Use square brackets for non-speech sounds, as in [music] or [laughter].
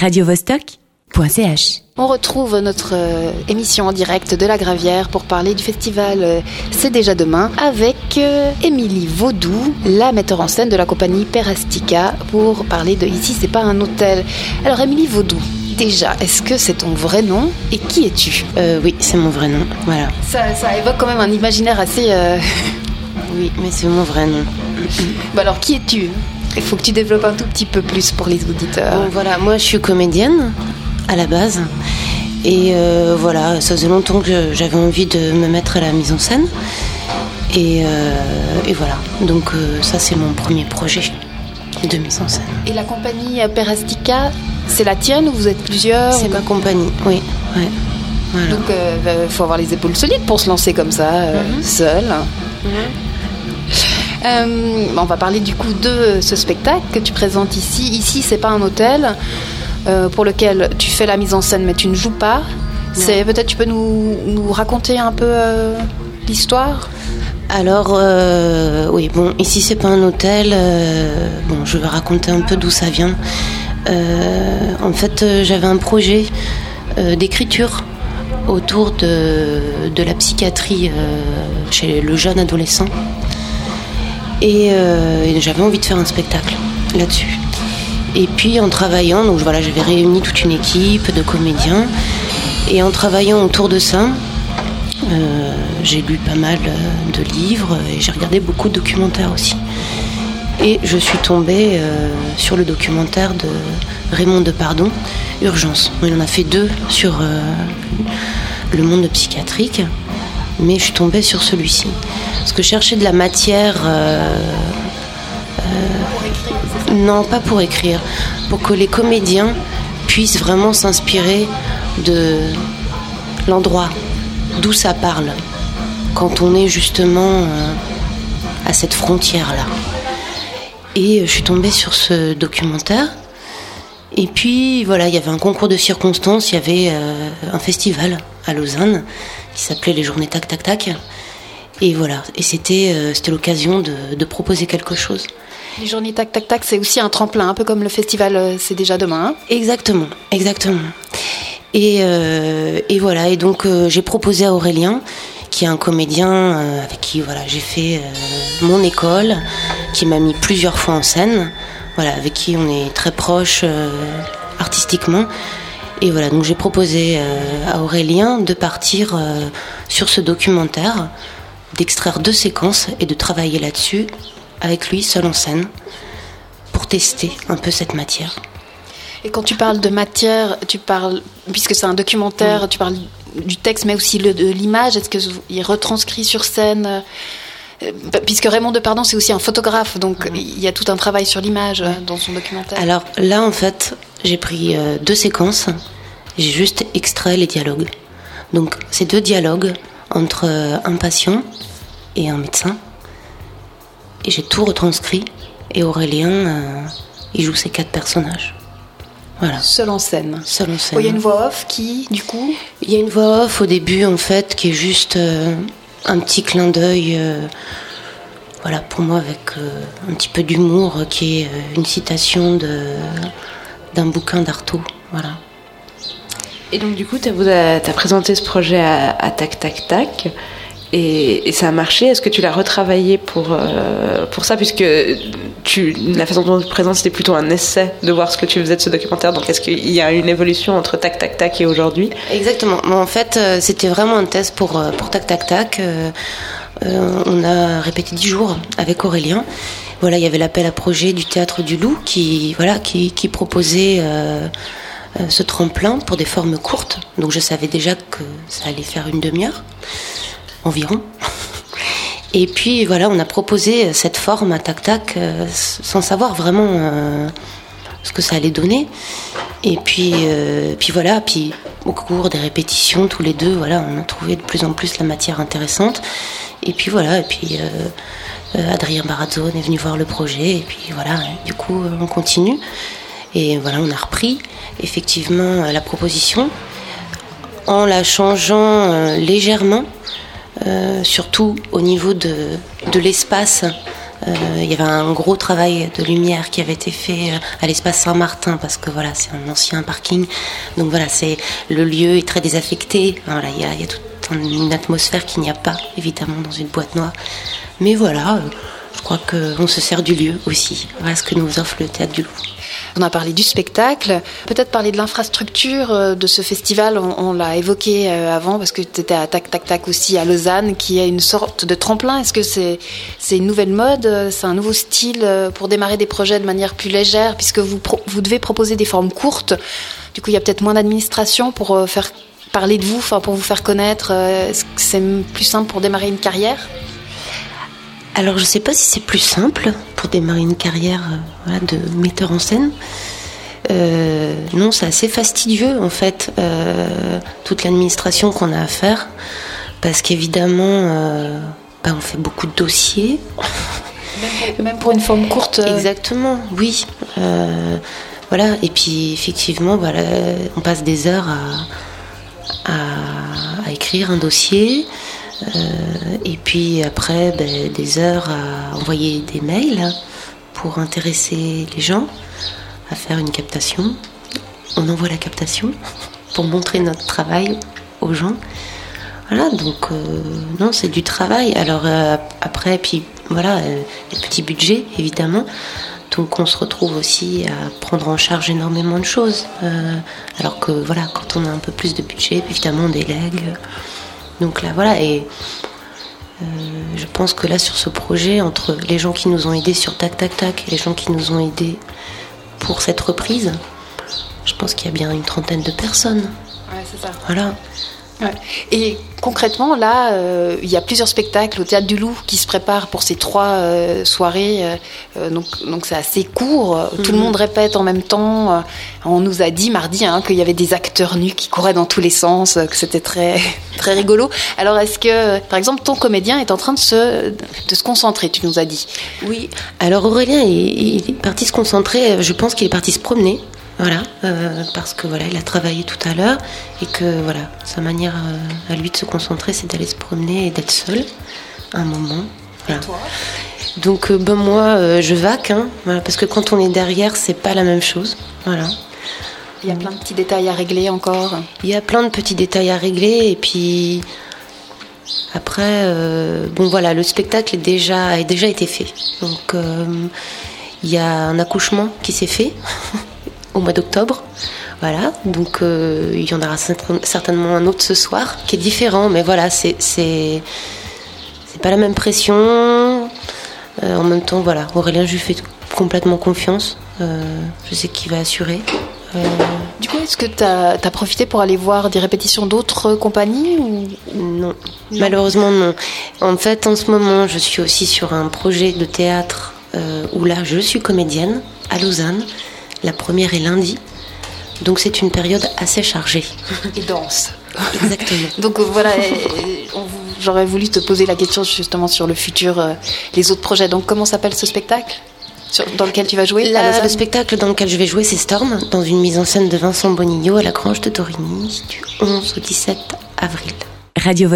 radiovostok.ch. On retrouve notre euh, émission en direct de la Gravière pour parler du festival euh, C'est déjà demain avec euh, Émilie Vaudou, la metteur en scène de la compagnie Perastica pour parler de Ici c'est pas un hôtel. Alors Émilie Vaudou, déjà, est-ce que c'est ton vrai nom et qui es-tu? Euh, oui, c'est mon vrai nom. Voilà. ça, ça évoque quand même un imaginaire assez... euh, Oui, mais c'est mon vrai nom. Bah alors qui es-tu? Il faut que tu développes un tout petit peu plus pour les auditeurs. Bon, voilà, moi je suis comédienne à la base. Et euh, voilà, ça faisait longtemps que j'avais envie de me mettre à la mise en scène. Et, euh, et voilà, donc euh, ça c'est mon premier projet de mise en scène. Et la compagnie Perastica, c'est la tienne ou vous êtes plusieurs C'est ou- ma compagnie, oui. Ouais. Voilà. Donc il faut avoir les épaules solides pour se lancer comme ça, Mhm. seul. Euh, on va parler du coup de ce spectacle que tu présentes ici. Ici, c'est pas un hôtel euh, pour lequel tu fais la mise en scène, mais tu ne joues pas. C'est peut-être tu peux nous, nous raconter un peu euh, l'histoire? Alors, oui, bon, ici c'est pas un hôtel. bon, je vais raconter un peu d'où ça vient. En fait, j'avais un projet d'écriture autour de, de la psychiatrie euh, chez le jeune adolescent. Et, euh, et j'avais envie de faire un spectacle là-dessus. Et puis en travaillant, donc voilà, j'avais réuni toute une équipe de comédiens. Et en travaillant autour de ça, euh, j'ai lu pas mal euh, de livres et j'ai regardé beaucoup de documentaires aussi. Et je suis tombée sur le documentaire de Raymond Depardon, Urgence. Il en a fait deux sur le monde psychiatrique, mais je suis tombée sur celui-ci. Parce que je cherchais de la matière. euh, euh, non, pas pour écrire, pour que les comédiens puissent vraiment s'inspirer de l'endroit d'où ça parle, quand on est justement euh, à cette frontière-là. Et je suis tombée sur ce documentaire. Et puis voilà, il y avait un concours de circonstances, il y avait euh, un festival à Lausanne qui s'appelait les Journées Tac Tac Tac. Et voilà, et c'était euh, c'était l'occasion de, de proposer quelque chose. Les journées tac tac tac, c'est aussi un tremplin, un peu comme le festival euh, C'est déjà demain. hein. Exactement, exactement. Et, euh, et voilà, et donc j'ai proposé à Aurélien, qui est un comédien euh, avec qui voilà, j'ai fait euh, mon école, qui m'a mis plusieurs fois en scène, voilà, avec qui on est très proche euh, artistiquement. Et voilà, donc j'ai proposé à Aurélien de partir sur ce documentaire, d'extraire deux séquences et de travailler là-dessus avec lui seul en scène pour tester un peu cette matière. Et quand tu parles de matière, tu parles, puisque c'est un documentaire, tu parles du texte, mais aussi le- de l'image. Est-ce qu'il est retranscrit sur scène euh, Puisque Raymond Depardon, c'est aussi un photographe, donc il y a tout un travail sur l'image euh, dans son documentaire. Alors là, en fait, j'ai pris euh, deux séquences. J'ai juste extrait les dialogues. Donc, c'est deux dialogues entre euh, un patient et un médecin. Et j'ai tout retranscrit. Et Aurélien, euh, il joue ces quatre personnages. Voilà, Seul en scène. seul en scène. Il y a une voix off qui, du coup, Il y a une voix off au début, en fait, qui est juste euh, un petit clin d'œil. euh, voilà, pour moi, avec euh, un petit peu d'humour, euh, qui est euh, une citation de, d'un bouquin d'Artaud. Voilà. Et donc du coup, tu as, présenté ce projet à, à Tac Tac Tac et, ça a marché. Est-ce que tu l'as retravaillé pour, euh, pour ça? Puisque tu, la façon dont tu te présentes, c'était plutôt un essai de voir ce que tu faisais de ce documentaire. Donc est-ce qu'il y a une évolution entre Tac Tac Tac et aujourd'hui? Exactement. En fait, euh, c'était vraiment un test pour, euh, pour Tac Tac Tac. On a répété dix jours avec Aurélien. Voilà, il y avait l'appel à projet du théâtre du Loup qui, voilà, qui, proposait ce tremplin pour des formes courtes. Donc je savais déjà que ça allait faire une demi-heure environ. Et puis voilà, on a proposé cette forme à Tac Tac euh, sans savoir vraiment euh, ce que ça allait donner. Et puis, euh, puis voilà, puis au cours des répétitions, tous les deux, voilà, on a trouvé de plus en plus la matière intéressante. Et puis voilà, et puis Adrien Barazzone est venu voir le projet, et puis voilà, et du coup, on continue. Et voilà, on a repris effectivement la proposition en la changeant légèrement, surtout au niveau de, l'espace il y avait un gros travail de lumière qui avait été fait à l'espace Saint-Martin parce que voilà, c'est un ancien parking. Donc voilà, c'est le lieu est très désaffecté. Il y a, y a toute une atmosphère qu'il n'y a pas évidemment dans une boîte noire. Mais voilà, je crois qu'on se sert du lieu aussi. Voilà ce que nous offre le théâtre du Loup. On a parlé du spectacle, peut-être parler de l'infrastructure euh, de ce festival, on, l'a évoqué euh, avant parce que tu étais à Tac Tac Tac aussi à Lausanne qui est une sorte de tremplin. Est-ce que c'est une nouvelle mode, euh, c'est un nouveau style pour démarrer des projets de manière plus légère puisque vous, vous devez proposer des formes courtes Du coup, il y a peut-être moins d'administration pour faire parler de vous, pour vous faire connaître. Est-ce que c'est plus simple pour démarrer une carrière? Alors je ne sais pas si c'est plus simple pour démarrer une carrière euh, de metteur en scène. Euh, non, c'est assez fastidieux en fait, euh, toute l'administration qu'on a à faire, parce qu'évidemment, bah, on fait beaucoup de dossiers. Même pour, une forme courte. Exactement, oui. voilà, et puis effectivement, voilà, on passe des heures à écrire un dossier. Euh, et puis après, ben, des heures à envoyer des mails pour intéresser les gens, à faire une captation. On envoie la captation pour montrer notre travail aux gens. Voilà, donc euh, non, c'est du travail. Alors euh, après, puis voilà, les petits budgets, évidemment. Donc on se retrouve aussi à prendre en charge énormément de choses. alors que voilà, quand on a un peu plus de budget, évidemment on délègue. Donc là, voilà, et euh, je pense que là, sur ce projet, entre les gens qui nous ont aidés sur Tac Tac Tac et les gens qui nous ont aidés pour cette reprise, je pense qu'il y a bien une trentaine de personnes. Ouais, c'est ça. Voilà. Et concrètement, là, euh, il y a plusieurs spectacles au Théâtre du Loup qui se préparent pour ces trois euh, soirées. Euh, donc, donc c'est assez court. Tout le mhm. monde répète en même temps. on nous a dit mardi hein, qu'il y avait des acteurs nus qui couraient dans tous les sens, que c'était très, [laughs] très rigolo. Alors, est-ce que, par exemple, ton comédien est en train de se, de se concentrer Tu nous as dit? Oui. Alors, Aurélien, il est parti se concentrer. Je pense qu'il est parti se promener. Voilà, euh, parce que voilà, il a travaillé tout à l'heure et que voilà, sa manière euh, à lui de se concentrer, c'est d'aller se promener et d'être seul un moment. Donc euh, ben moi, je vaque, hein, parce que quand on est derrière, c'est pas la même chose. Voilà. Il y a plein de petits détails à régler encore. Il y a plein de petits détails à régler et puis après, bon voilà, le spectacle est déjà, a déjà été fait. Donc il y a un accouchement qui s'est fait. [laughs] au mois d'octobre. Voilà, donc euh, il y en aura certainement un autre ce soir qui est différent, mais voilà, c'est c'est pas la même pression. Euh, en même temps, voilà, Aurélien, je lui fais complètement confiance. Euh, je sais qu'il va assurer. Du coup, est-ce que tu as, profité pour aller voir des répétitions d'autres compagnies ou... non. malheureusement non. En fait, en ce moment, je suis aussi sur un projet de théâtre où là, je suis comédienne à Lausanne. La première est lundi. Donc c'est une période assez chargée. [laughs] Et dense. Exactement. [laughs] Donc euh, voilà, j'aurais voulu te poser la question justement sur le futur, euh, les autres projets. Donc comment s'appelle ce spectacle? Dans lequel tu vas jouer? Le spectacle dans lequel je vais jouer, c'est Storm, dans une mise en scène de Vincent Bonigno à la Grange de Torigny, du 11 au 17 avril. Radio